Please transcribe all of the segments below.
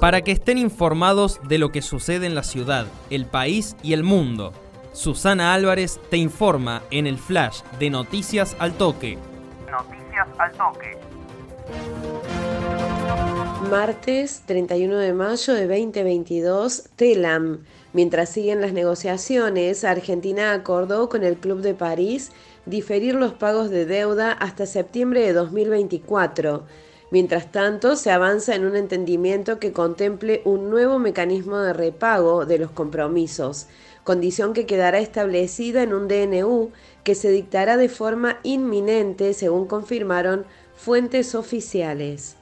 para que estén informados de lo que sucede en la ciudad, el país y el mundo. Susana Álvarez te informa en el flash de Noticias al Toque. Noticias al Toque. Martes 31 de mayo de 2022, TELAM. Mientras siguen las negociaciones, Argentina acordó con el Club de París diferir los pagos de deuda hasta septiembre de 2024. Mientras tanto, se avanza en un entendimiento que contemple un nuevo mecanismo de repago de los compromisos, condición que quedará establecida en un DNU que se dictará de forma inminente, según confirmaron fuentes oficiales.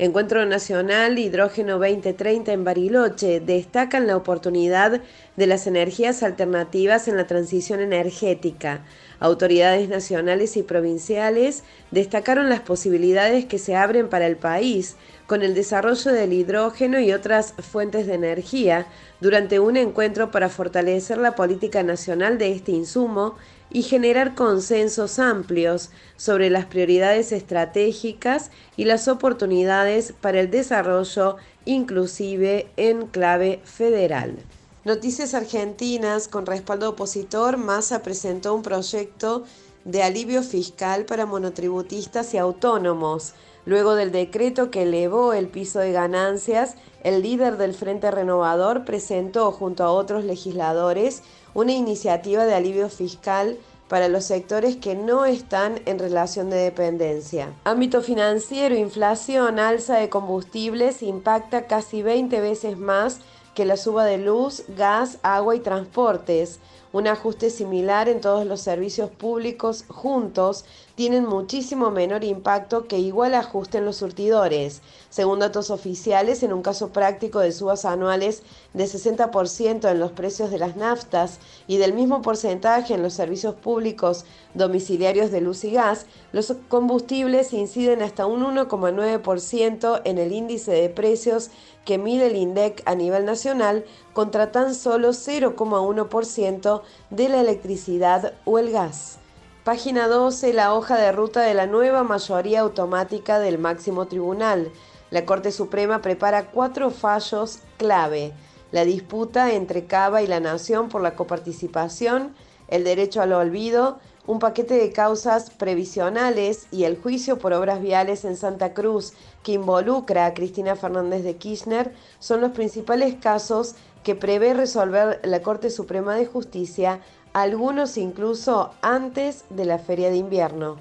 Encuentro Nacional Hidrógeno 2030 en Bariloche destacan la oportunidad de las energías alternativas en la transición energética. Autoridades nacionales y provinciales destacaron las posibilidades que se abren para el país con el desarrollo del hidrógeno y otras fuentes de energía durante un encuentro para fortalecer la política nacional de este insumo y generar consensos amplios sobre las prioridades estratégicas y las oportunidades para el desarrollo inclusive en clave federal. Noticias Argentinas con respaldo opositor, Massa presentó un proyecto de alivio fiscal para monotributistas y autónomos. Luego del decreto que elevó el piso de ganancias, el líder del Frente Renovador presentó junto a otros legisladores una iniciativa de alivio fiscal para los sectores que no están en relación de dependencia. Ámbito financiero, inflación, alza de combustibles impacta casi 20 veces más que la suba de luz, gas, agua y transportes. Un ajuste similar en todos los servicios públicos juntos tienen muchísimo menor impacto que igual ajuste en los surtidores. Según datos oficiales, en un caso práctico de subas anuales de 60% en los precios de las naftas y del mismo porcentaje en los servicios públicos domiciliarios de luz y gas, los combustibles inciden hasta un 1,9% en el índice de precios que mide el INDEC a nivel nacional contra tan solo 0,1% de la electricidad o el gas. Página 12. La hoja de ruta de la nueva mayoría automática del máximo tribunal. La Corte Suprema prepara cuatro fallos clave. La disputa entre Cava y la Nación por la coparticipación, el derecho al olvido, un paquete de causas previsionales y el juicio por obras viales en Santa Cruz que involucra a Cristina Fernández de Kirchner son los principales casos que prevé resolver la Corte Suprema de Justicia algunos incluso antes de la feria de invierno.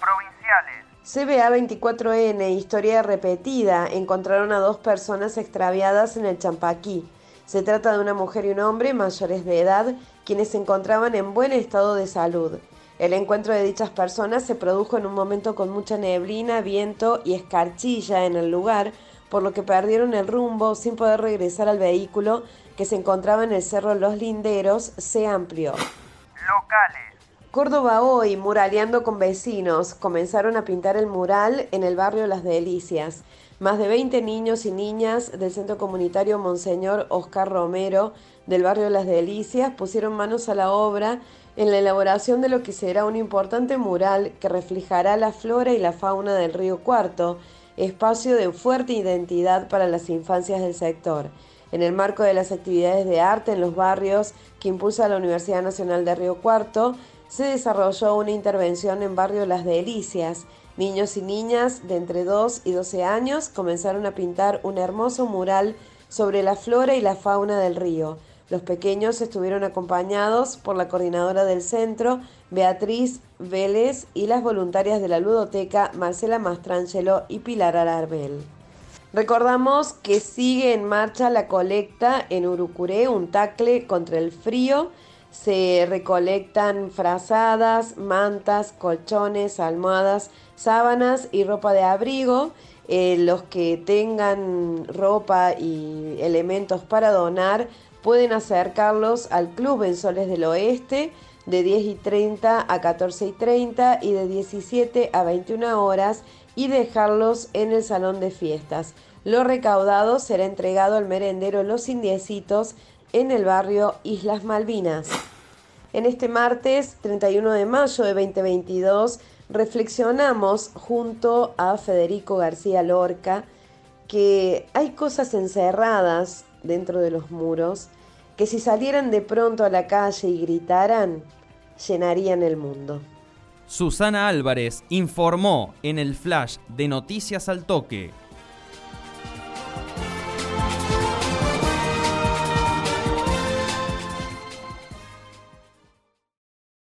Provinciales. CBA 24N, historia repetida, encontraron a dos personas extraviadas en el Champaquí. Se trata de una mujer y un hombre mayores de edad, quienes se encontraban en buen estado de salud. El encuentro de dichas personas se produjo en un momento con mucha neblina, viento y escarchilla en el lugar, por lo que perdieron el rumbo sin poder regresar al vehículo que se encontraba en el Cerro Los Linderos, se amplió. Locales. Córdoba hoy, muraleando con vecinos, comenzaron a pintar el mural en el barrio Las Delicias. Más de 20 niños y niñas del Centro Comunitario Monseñor Oscar Romero del barrio Las Delicias pusieron manos a la obra en la elaboración de lo que será un importante mural que reflejará la flora y la fauna del río Cuarto, espacio de fuerte identidad para las infancias del sector en el marco de las actividades de arte en los barrios que impulsa la Universidad Nacional de Río Cuarto, se desarrolló una intervención en barrio Las Delicias. Niños y niñas de entre 2 y 12 años comenzaron a pintar un hermoso mural sobre la flora y la fauna del río. Los pequeños estuvieron acompañados por la coordinadora del centro, Beatriz Vélez, y las voluntarias de la ludoteca, Marcela Mastrangelo y Pilar Ararbel. Recordamos que sigue en marcha la colecta en Urucuré, un tacle contra el frío. Se recolectan frazadas, mantas, colchones, almohadas, sábanas y ropa de abrigo. Eh, los que tengan ropa y elementos para donar pueden acercarlos al Club en Soles del Oeste de 10 y 30 a 14 y 30 y de 17 a 21 horas y dejarlos en el salón de fiestas. Lo recaudado será entregado al merendero Los Indiecitos en el barrio Islas Malvinas. En este martes 31 de mayo de 2022 reflexionamos junto a Federico García Lorca que hay cosas encerradas dentro de los muros que si salieran de pronto a la calle y gritaran, llenarían el mundo. Susana Álvarez informó en el flash de Noticias al Toque